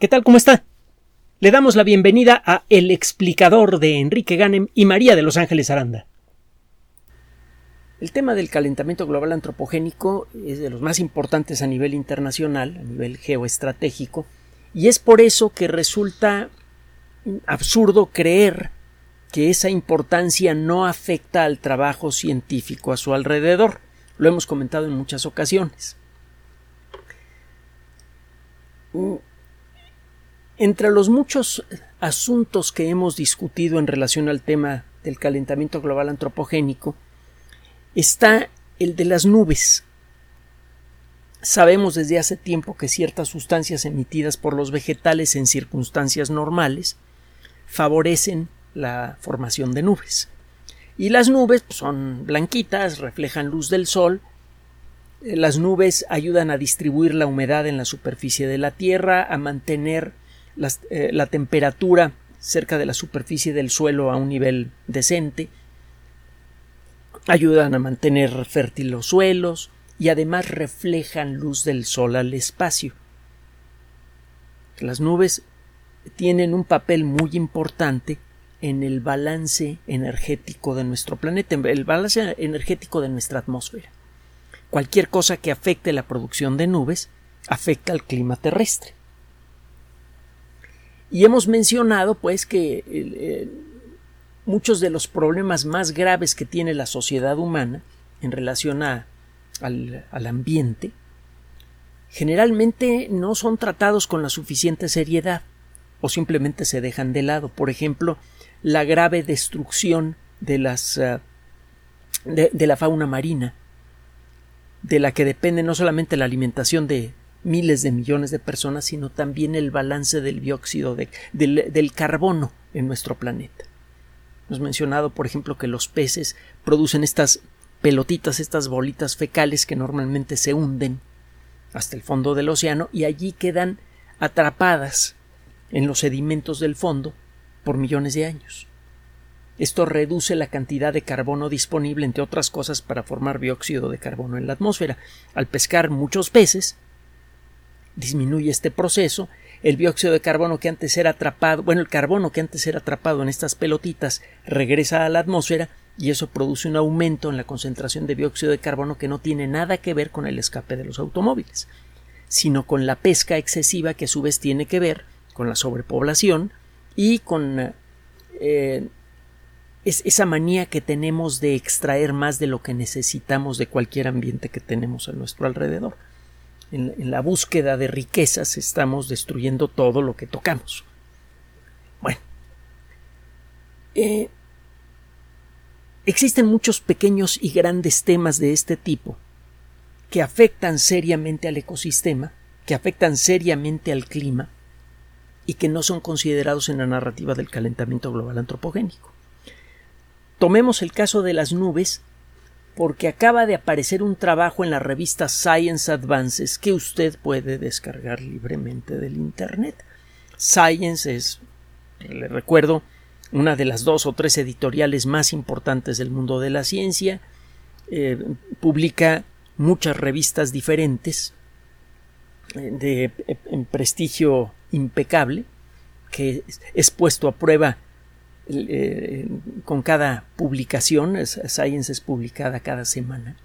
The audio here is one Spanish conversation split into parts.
¿Qué tal? ¿Cómo está? Le damos la bienvenida a El explicador de Enrique Ganem y María de Los Ángeles Aranda. El tema del calentamiento global antropogénico es de los más importantes a nivel internacional, a nivel geoestratégico, y es por eso que resulta absurdo creer que esa importancia no afecta al trabajo científico a su alrededor. Lo hemos comentado en muchas ocasiones. Entre los muchos asuntos que hemos discutido en relación al tema del calentamiento global antropogénico está el de las nubes. Sabemos desde hace tiempo que ciertas sustancias emitidas por los vegetales en circunstancias normales favorecen la formación de nubes. Y las nubes pues, son blanquitas, reflejan luz del sol. Eh, las nubes ayudan a distribuir la humedad en la superficie de la Tierra, a mantener eh, la temperatura cerca de la superficie del suelo a un nivel decente, ayudan a mantener fértiles los suelos y además reflejan luz del sol al espacio. Las nubes tienen un papel muy importante en el balance energético de nuestro planeta, el balance energético de nuestra atmósfera. Cualquier cosa que afecte la producción de nubes afecta al clima terrestre. Y hemos mencionado, pues, que muchos de los problemas más graves que tiene la sociedad humana en relación al, al ambiente generalmente no son tratados con la suficiente seriedad o simplemente se dejan de lado. Por ejemplo, la grave destrucción de las eh, de, la fauna marina, de la que depende no solamente la alimentación de miles de millones de personas, sino también el balance del dióxido de, del, del carbono en nuestro planeta. Hemos mencionado, por ejemplo, que los peces producen estas pelotitas, estas bolitas fecales que normalmente se hunden hasta el fondo del océano y allí quedan atrapadas en los sedimentos del fondo por millones de años. Esto reduce la cantidad de carbono disponible, entre otras cosas, para formar dióxido de carbono en la atmósfera. Al pescar muchos peces, disminuye este proceso, el dióxido de carbono que antes era atrapado, bueno, el carbono que antes era atrapado en estas pelotitas regresa a la atmósfera y eso produce un aumento en la concentración de dióxido de carbono que no tiene nada que ver con el escape de los automóviles, sino con la pesca excesiva que a su vez tiene que ver con la sobrepoblación y con eh, esa manía que tenemos de extraer más de lo que necesitamos de cualquier ambiente que tenemos a nuestro alrededor. En, la búsqueda de riquezas estamos destruyendo todo lo que tocamos. Bueno, eh, existen muchos pequeños y grandes temas de este tipo que afectan seriamente al ecosistema, que afectan seriamente al clima y que no son considerados en la narrativa del calentamiento global antropogénico. Tomemos el caso de las nubes porque acaba de aparecer un trabajo en la revista Science Advances que usted puede descargar libremente del Internet. Science es, le recuerdo, una de las dos o tres editoriales más importantes del mundo de la ciencia. Eh, publica muchas revistas diferentes eh, de en prestigio impecable que es puesto a prueba eh, con cada publicación. Science es publicada cada semana.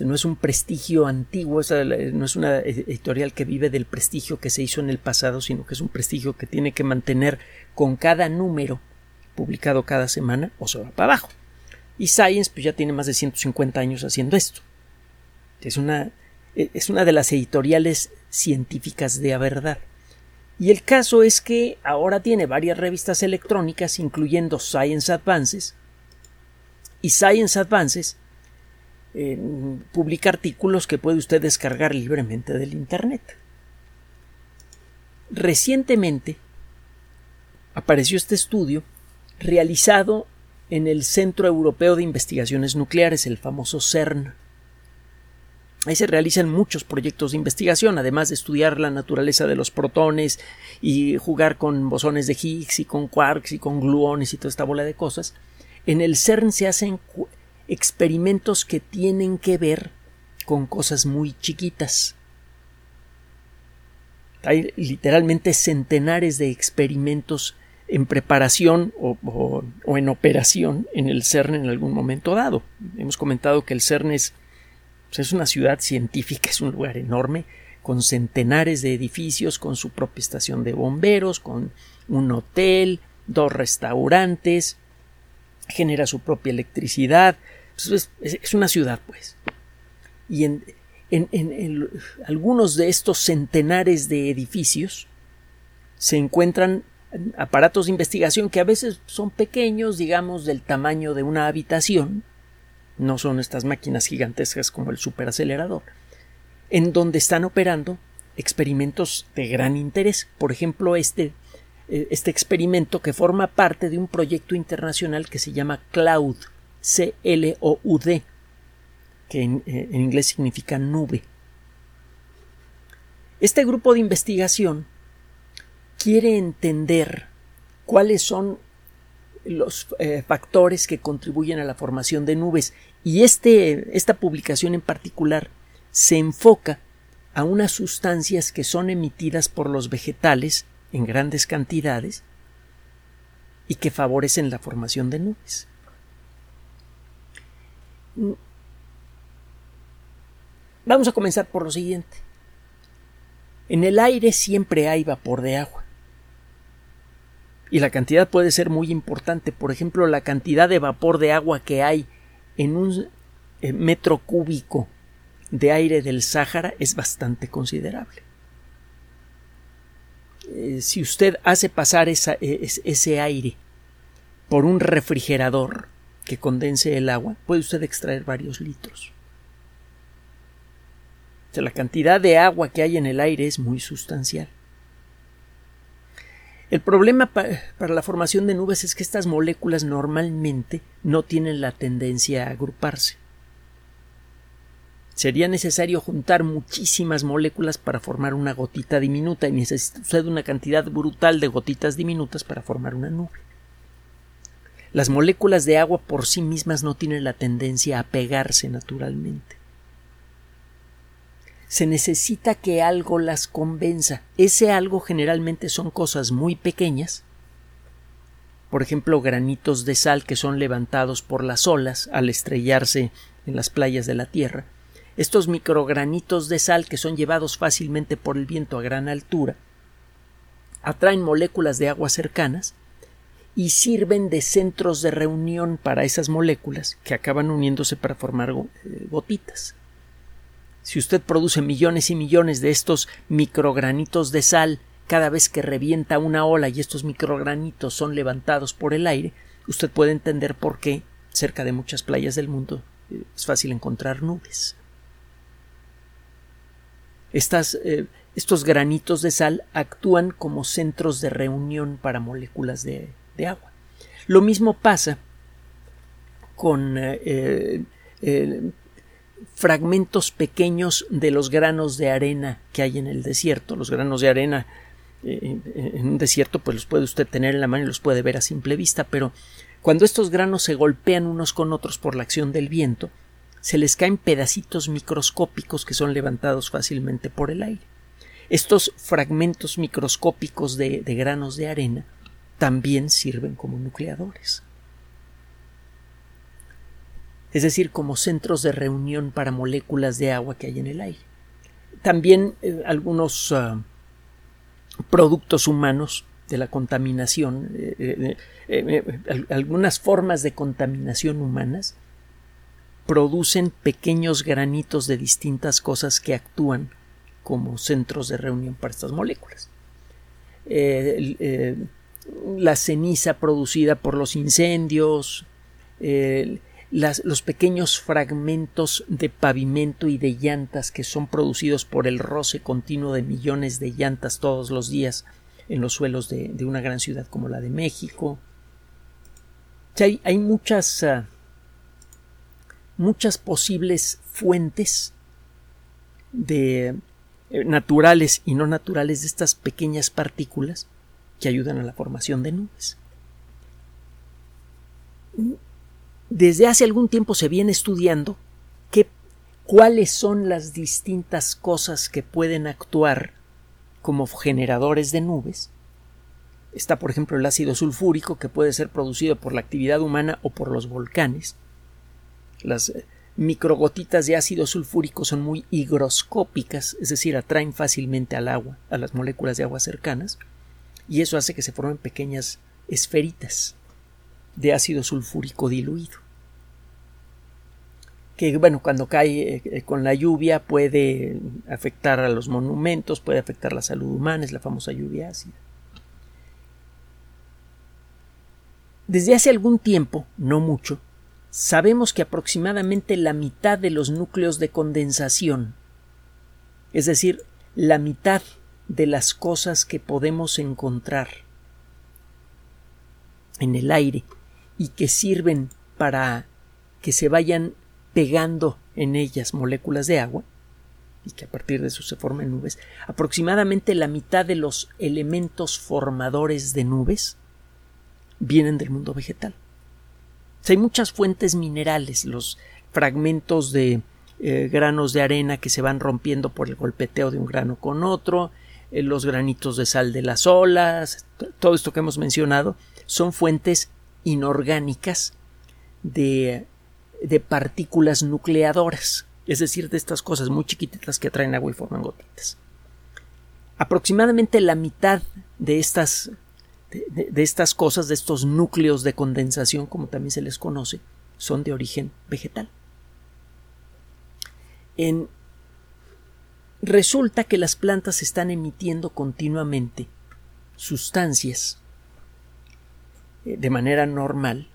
no es un prestigio antiguo, no es una editorial que vive del prestigio que se hizo en el pasado, sino que es un prestigio que tiene que mantener con cada número publicado cada semana o se va para abajo. Y Science pues ya tiene más de 150 años haciendo esto. Es una, es una de las editoriales científicas de a verdad. Y el caso es que ahora tiene varias revistas electrónicas, incluyendo Science Advances, y Science Advances publica artículos que puede usted descargar libremente del Internet. Recientemente apareció este estudio realizado en el Centro Europeo de Investigaciones Nucleares, el famoso CERN. Ahí se realizan muchos proyectos de investigación, además de estudiar la naturaleza de los protones y jugar con bosones de Higgs y con quarks y con gluones y toda esta bola de cosas. En el CERN se hacen experimentos que tienen que ver con cosas muy chiquitas. Hay literalmente centenares de experimentos en preparación o, en operación en el CERN en algún momento dado. Hemos comentado que el CERN es, es una ciudad científica, es un lugar enorme, con centenares de edificios, con su propia estación de bomberos, con un hotel, dos restaurantes, genera su propia electricidad. Es, una ciudad, pues. Y en, en, algunos de estos centenares de edificios se encuentran aparatos de investigación que a veces son pequeños, digamos, del tamaño de una habitación, no son estas máquinas gigantescas como el superacelerador, en donde están operando experimentos de gran interés. Por ejemplo, este, eh, este experimento que forma parte de un proyecto internacional que se llama CLOUD, C-L-O-U-D, que en, eh, en inglés significa nube. Este grupo de investigación quiere entender cuáles son los eh, factores que contribuyen a la formación de nubes y este, esta publicación en particular se enfoca a unas sustancias que son emitidas por los vegetales en grandes cantidades y que favorecen la formación de nubes. Vamos a comenzar por lo siguiente. En el aire siempre hay vapor de agua y la cantidad puede ser muy importante. Por ejemplo, la cantidad de vapor de agua que hay en un eh, metro cúbico de aire del Sáhara es bastante considerable. Eh, si usted hace pasar e, ese aire por un refrigerador que condense el agua, puede usted extraer varios litros. la cantidad de agua que hay en el aire es muy sustancial. El problema para la formación de nubes es que estas moléculas normalmente no tienen la tendencia a agruparse. Sería necesario juntar muchísimas moléculas para formar una gotita diminuta y necesita una cantidad brutal de gotitas diminutas para formar una nube. Las moléculas de agua por sí mismas no tienen la tendencia a pegarse naturalmente se necesita que algo las convenza. Ese algo generalmente son cosas muy pequeñas, por ejemplo, granitos de sal que son levantados por las olas al estrellarse en las playas de la Tierra. Estos microgranitos de sal que son llevados fácilmente por el viento a gran altura atraen moléculas de agua cercanas y sirven de centros de reunión para esas moléculas que acaban uniéndose para formar eh, gotitas. Si usted produce millones y millones de estos microgranitos de sal cada vez que revienta una ola y estos microgranitos son levantados por el aire, usted puede entender por qué cerca de muchas playas del mundo eh, es fácil encontrar nubes. Eh, estos granitos de sal actúan como centros de reunión para moléculas de, agua. Lo mismo pasa con eh, fragmentos pequeños de los granos de arena que hay en el desierto. Los granos de arena eh, en un desierto pues los puede usted tener en la mano y los puede ver a simple vista, pero cuando estos granos se golpean unos con otros por la acción del viento, se les caen pedacitos microscópicos que son levantados fácilmente por el aire. Estos fragmentos microscópicos de granos de arena también sirven como nucleadores es decir, como centros de reunión para moléculas de agua que hay en el aire. También eh, algunos ah, productos humanos de la contaminación, eh, eh, algunas formas de contaminación humanas producen pequeños granitos de distintas cosas que actúan como centros de reunión para estas moléculas. la ceniza producida por los incendios, los pequeños fragmentos de pavimento y de llantas que son producidos por el roce continuo de millones de llantas todos los días en los suelos de, una gran ciudad como la de México. hay, muchas, ah, muchas posibles fuentes de eh, naturales y no naturales de estas pequeñas partículas que ayudan a la formación de nubes desde hace algún tiempo se viene estudiando cuáles son las distintas cosas que pueden actuar como generadores de nubes. Está, por ejemplo, el ácido sulfúrico, que puede ser producido por la actividad humana o por los volcanes. Las eh, microgotitas de ácido sulfúrico son muy higroscópicas, es decir, atraen fácilmente al agua, a las moléculas de agua cercanas, y eso hace que se formen pequeñas esferitas de ácido sulfúrico diluido que bueno, cuando cae eh, eh, con la lluvia puede afectar a los monumentos, puede afectar la salud humana, es la famosa lluvia ácida. Desde hace algún tiempo, no mucho, sabemos que aproximadamente la mitad de los núcleos de condensación, es decir, la mitad de las cosas que podemos encontrar en el aire y que sirven para que se vayan pegando en ellas moléculas de agua y que a partir de eso se formen nubes, aproximadamente la mitad de los elementos formadores de nubes vienen del mundo vegetal. hay muchas fuentes minerales, los fragmentos de eh, granos de arena que se van rompiendo por el golpeteo de un grano con otro, eh, los granitos de sal de las olas, todo esto que hemos mencionado, son fuentes inorgánicas de partículas nucleadoras, es decir, de estas cosas muy chiquititas que atraen agua y forman gotitas. Aproximadamente la mitad de estas, de, estas cosas, de estos núcleos de condensación, como también se les conoce, son de origen vegetal. En, resulta que las plantas están emitiendo continuamente sustancias de manera normal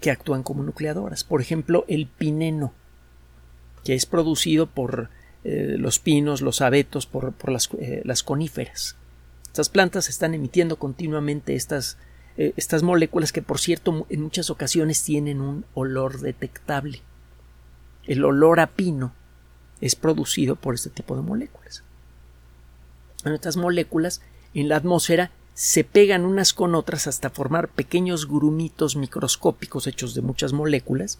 que actúan como nucleadoras. Por ejemplo, el pineno, que es producido por eh, los pinos, los abetos, por, eh, las, coníferas. Estas plantas están emitiendo continuamente estas, eh, estas moléculas que, por cierto, en muchas ocasiones tienen un olor detectable. El olor a pino es producido por este tipo de moléculas. estas moléculas en la atmósfera se pegan unas con otras hasta formar pequeños grumitos microscópicos hechos de muchas moléculas,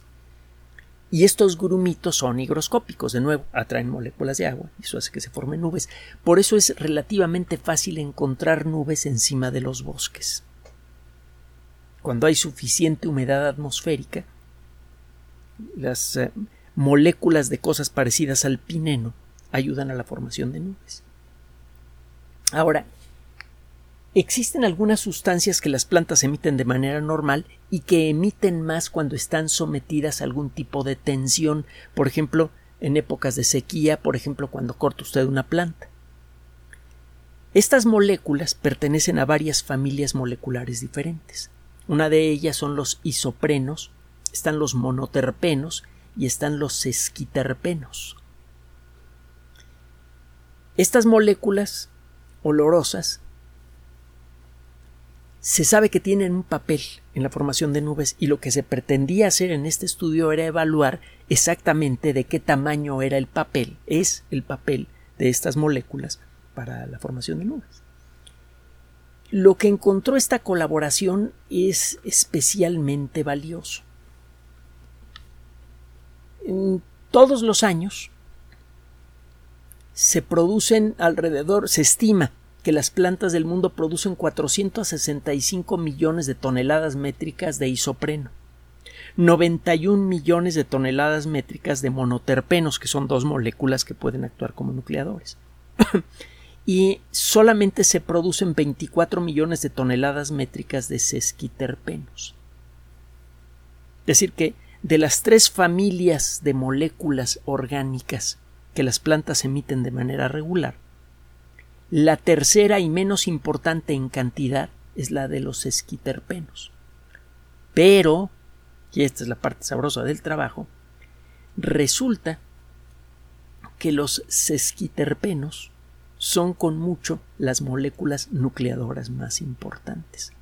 y estos grumitos son higroscópicos, de nuevo, atraen moléculas de agua, y eso hace que se formen nubes. Por eso es relativamente fácil encontrar nubes encima de los bosques. Cuando hay suficiente humedad atmosférica, las eh, moléculas de cosas parecidas al pineno ayudan a la formación de nubes. Ahora, Existen algunas sustancias que las plantas emiten de manera normal y que emiten más cuando están sometidas a algún tipo de tensión, por ejemplo, en épocas de sequía, por ejemplo, cuando corta usted una planta. Estas moléculas pertenecen a varias familias moleculares diferentes. Una de ellas son los isoprenos, están los monoterpenos y están los sesquiterpenos. Estas moléculas olorosas se sabe que tienen un papel en la formación de nubes y lo que se pretendía hacer en este estudio era evaluar exactamente de qué tamaño era el papel, es el papel de estas moléculas para la formación de nubes. Lo que encontró esta colaboración es especialmente valioso. Todos los años se producen alrededor, se estima que las plantas del mundo producen 465 millones de toneladas métricas de isopreno, 91 millones de toneladas métricas de monoterpenos, que son dos moléculas que pueden actuar como nucleadores. y solamente se producen 24 millones de toneladas métricas de sesquiterpenos. Es decir, que de las tres familias de moléculas orgánicas que las plantas emiten de manera regular, la tercera y menos importante en cantidad es la de los esquiterpenos. Pero, y esta es la parte sabrosa del trabajo, resulta que los sesquiterpenos son con mucho las moléculas nucleadoras más importantes.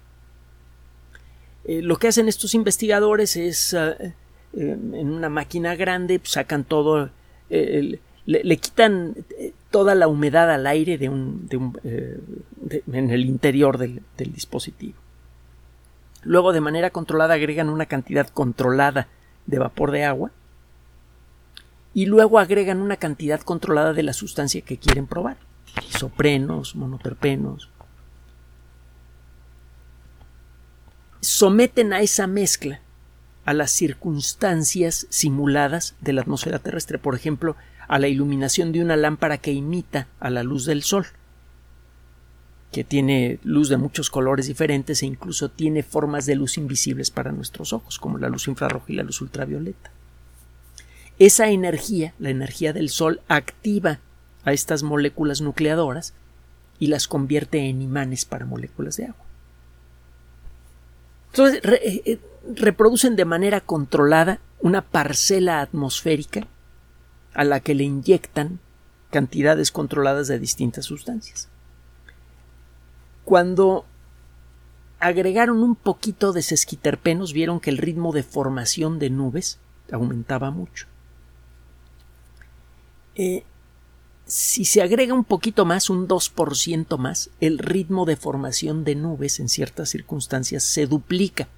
Eh, lo que hacen estos investigadores es ah, eh, en una máquina grande pues, sacan todo el, le, quitan eh, toda la humedad al aire de un, eh, en el interior del, del dispositivo. Luego, de manera controlada, agregan una cantidad controlada de vapor de agua y luego agregan una cantidad controlada de la sustancia que quieren probar. isoprenos, monoterpenos, someten a esa mezcla a las circunstancias simuladas de la atmósfera terrestre, por ejemplo, a la iluminación de una lámpara que imita a la luz del sol, que tiene luz de muchos colores diferentes e incluso tiene formas de luz invisibles para nuestros ojos, como la luz infrarroja y la luz ultravioleta. Esa energía, la energía del sol, activa a estas moléculas nucleadoras y las convierte en imanes para moléculas de agua. Entonces, eh, eh, reproducen de manera controlada una parcela atmosférica a la que le inyectan cantidades controladas de distintas sustancias. Cuando agregaron un poquito de sesquiterpenos, vieron que el ritmo de formación de nubes aumentaba mucho. Eh, si se agrega un poquito más, un 2% más, el ritmo de formación de nubes en ciertas circunstancias se duplica.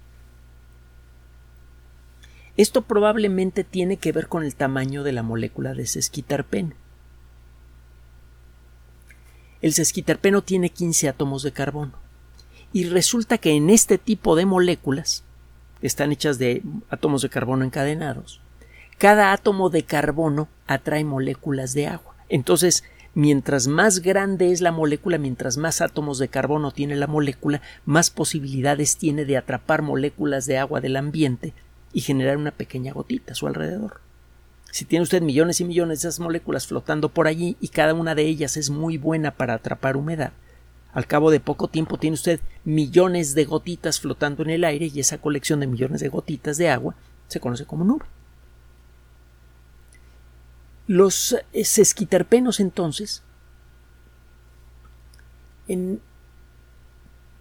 Esto probablemente tiene que ver con el tamaño de la molécula de sesquiterpeno. El sesquiterpeno tiene 15 átomos de carbono. Y resulta que en este tipo de moléculas, están hechas de átomos de carbono encadenados, cada átomo de carbono atrae moléculas de agua. Entonces, mientras más grande es la molécula, mientras más átomos de carbono tiene la molécula, más posibilidades tiene de atrapar moléculas de agua del ambiente y generar una pequeña gotita a su alrededor. Si tiene usted millones y millones de esas moléculas flotando por allí y cada una de ellas es muy buena para atrapar humedad, al cabo de poco tiempo tiene usted millones de gotitas flotando en el aire y esa colección de millones de gotitas de agua se conoce como nube. Los sesquiterpenos entonces,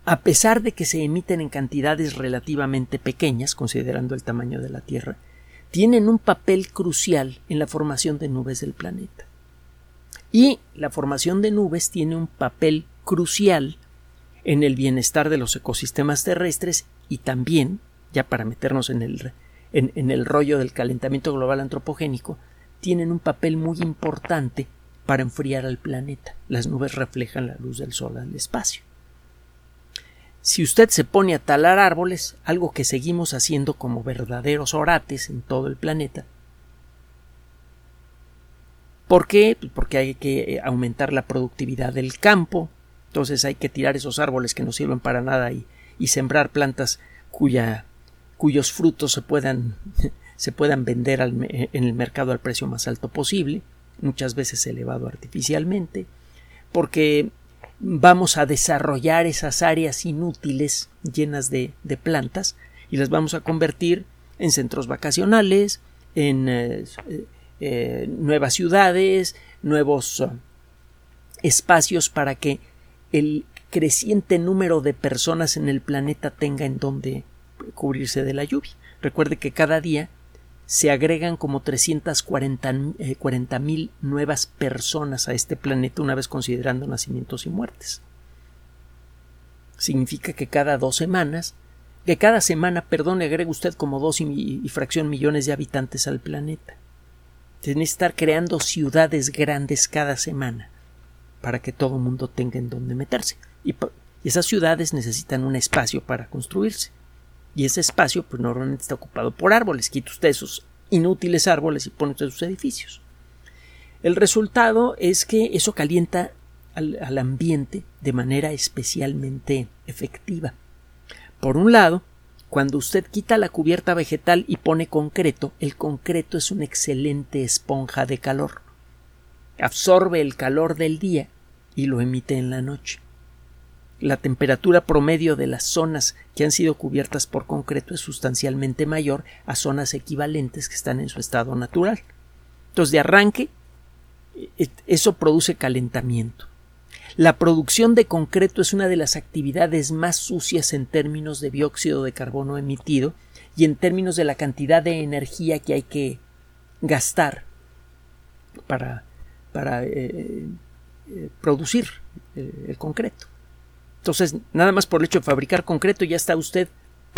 a pesar de que se emiten en cantidades relativamente pequeñas, considerando el tamaño de la Tierra, tienen un papel crucial en la formación de nubes del planeta. Y la formación de nubes tiene un papel crucial en el bienestar de los ecosistemas terrestres y también, ya para meternos en el, en el rollo del calentamiento global antropogénico, tienen un papel muy importante para enfriar al planeta. Las nubes reflejan la luz del sol al espacio. Si usted se pone a talar árboles, algo que seguimos haciendo como verdaderos orates en todo el planeta, ¿Por qué? Pues porque hay que eh, aumentar la productividad del campo, entonces hay que tirar esos árboles que no sirven para nada y, y sembrar plantas cuya, cuyos frutos se puedan se puedan vender en el mercado al precio más alto posible, muchas veces elevado artificialmente, porque vamos a desarrollar esas áreas inútiles llenas de, plantas y las vamos a convertir en centros vacacionales, en eh, eh, nuevas ciudades, nuevos espacios para que el creciente número de personas en el planeta tenga en donde cubrirse de la lluvia. Recuerde que cada día se agregan como 340 eh, mil nuevas personas a este planeta una vez considerando nacimientos y muertes. Significa que cada dos semanas, que cada semana, perdón, le agrega usted como dos y, fracción millones de habitantes al planeta. Tiene que estar creando ciudades grandes cada semana para que todo el mundo tenga en dónde meterse. Y, y esas ciudades necesitan un espacio para construirse y ese espacio pues normalmente está ocupado por árboles. Quita usted esos inútiles árboles y pone usted sus edificios. El resultado es que eso calienta al, al ambiente de manera especialmente efectiva. Por un lado, cuando usted quita la cubierta vegetal y pone concreto, el concreto es una excelente esponja de calor. Absorbe el calor del día y lo emite en la noche la temperatura promedio de las zonas que han sido cubiertas por concreto es sustancialmente mayor a zonas equivalentes que están en su estado natural. Entonces, de arranque, e, eso produce calentamiento. La producción de concreto es una de las actividades más sucias en términos de dióxido de carbono emitido y en términos de la cantidad de energía que hay que gastar para, para eh, eh, producir eh, el concreto. Entonces, nada más por el hecho de fabricar concreto ya está usted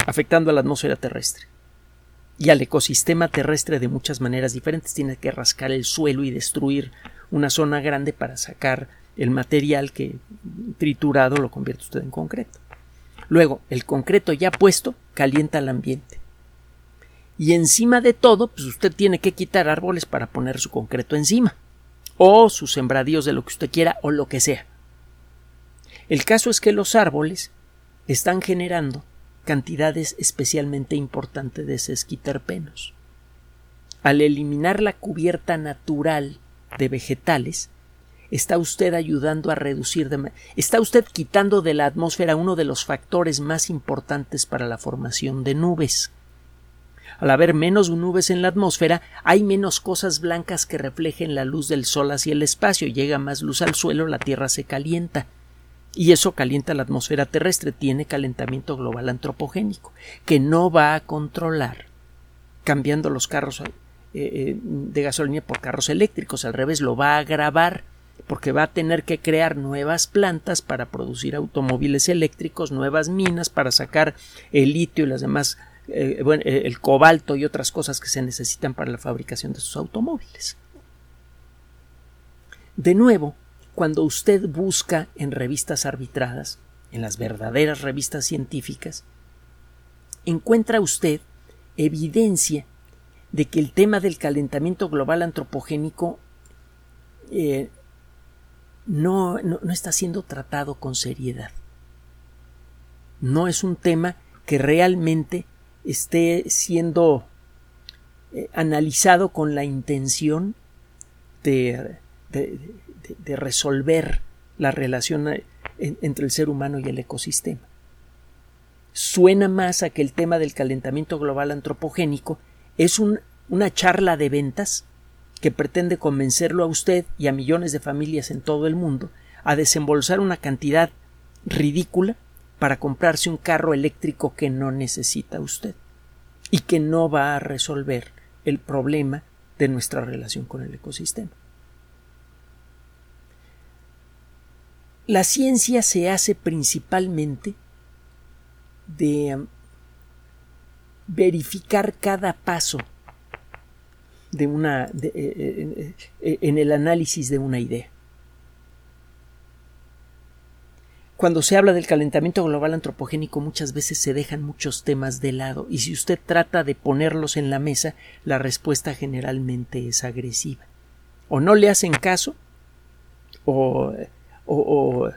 afectando a la atmósfera terrestre y al ecosistema terrestre de muchas maneras diferentes. Tiene que rascar el suelo y destruir una zona grande para sacar el material que triturado lo convierte usted en concreto. Luego, el concreto ya puesto calienta el ambiente. Y encima de todo, pues usted tiene que quitar árboles para poner su concreto encima. O sus sembradíos de lo que usted quiera o lo que sea. El caso es que los árboles están generando cantidades especialmente importantes de sesquiterpenos. Al eliminar la cubierta natural de vegetales, está usted ayudando a reducir, de, está usted quitando de la atmósfera uno de los factores más importantes para la formación de nubes. Al haber menos nubes en la atmósfera, hay menos cosas blancas que reflejen la luz del sol hacia el espacio, llega más luz al suelo, la Tierra se calienta. Y eso calienta la atmósfera terrestre, tiene calentamiento global antropogénico, que no va a controlar cambiando los carros eh, eh, de gasolina por carros eléctricos, al revés, lo va a agravar porque va a tener que crear nuevas plantas para producir automóviles eléctricos, nuevas minas para sacar el litio y las demás, eh, eh, el cobalto y otras cosas que se necesitan para la fabricación de sus automóviles. De nuevo, cuando usted busca en revistas arbitradas, en las verdaderas revistas científicas, encuentra usted evidencia de que el tema del calentamiento global antropogénico eh, no, no, está siendo tratado con seriedad. No es un tema que realmente esté siendo eh, analizado con la intención de, de, resolver la relación entre el ser humano y el ecosistema. Suena más a que el tema del calentamiento global antropogénico es una charla de ventas que pretende convencerlo a usted y a millones de familias en todo el mundo a desembolsar una cantidad ridícula para comprarse un carro eléctrico que no necesita usted y que no va a resolver el problema de nuestra relación con el ecosistema. La ciencia se hace principalmente de um, verificar cada paso de una eh, eh, eh, en el análisis de una idea. Cuando se habla del calentamiento global antropogénico muchas veces se dejan muchos temas de lado y si usted trata de ponerlos en la mesa la respuesta generalmente es agresiva. O no le hacen caso o, o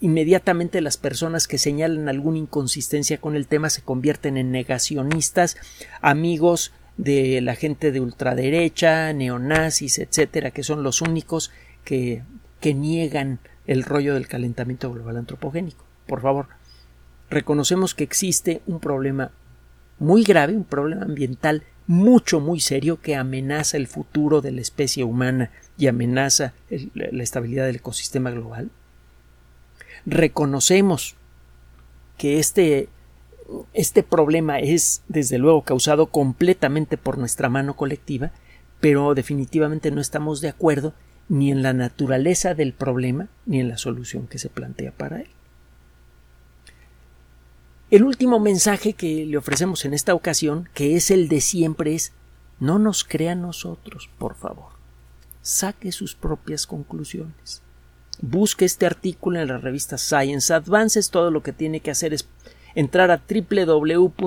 inmediatamente las personas que señalan alguna inconsistencia con el tema se convierten en negacionistas, amigos de la gente de ultraderecha, neonazis, etcétera, que son los únicos que, que niegan el rollo del calentamiento global antropogénico. Por favor, reconocemos que existe un problema muy grave, un problema ambiental mucho, muy serio que amenaza el futuro de la especie humana y amenaza la estabilidad del ecosistema global. Reconocemos que este este problema es, desde luego, causado completamente por nuestra mano colectiva, pero definitivamente no estamos de acuerdo ni en la naturaleza del problema ni en la solución que se plantea para él. El último mensaje que le ofrecemos en esta ocasión, que es el de siempre, es no nos crea a nosotros, por favor. Saque sus propias conclusiones. Busque este artículo en la revista Science Advances. Todo lo que tiene que hacer es entrar a www.science.org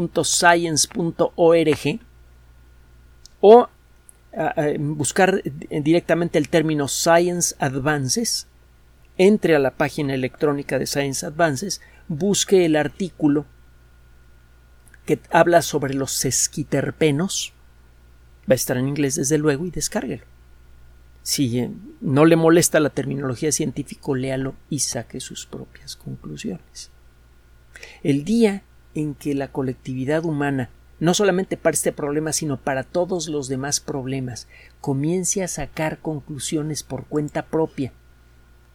o buscar directamente el término Science Advances, entre a la página electrónica de Science Advances, busque el artículo que habla sobre los sesquiterpenos, va a estar en inglés desde luego y descárguelo. Si eh, no le molesta la terminología científica, léalo y saque sus propias conclusiones. El día en que la colectividad humana, no solamente para este problema, sino para todos los demás problemas, comience a sacar conclusiones por cuenta propia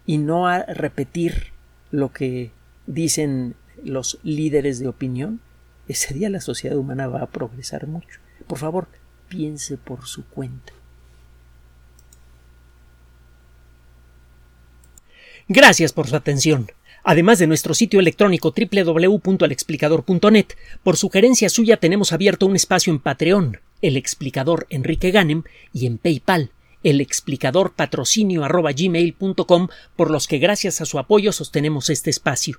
y no a repetir lo que dicen los líderes de opinión, ese día la sociedad humana va a progresar mucho. Por favor, piense por su cuenta. Gracias por su atención además de nuestro sitio electrónico www.alexplicador.net. Por sugerencia suya tenemos abierto un espacio en Patreon, el explicador Enrique Ganem, y en PayPal, el explicador patrocinio por los que gracias a su apoyo sostenemos este espacio.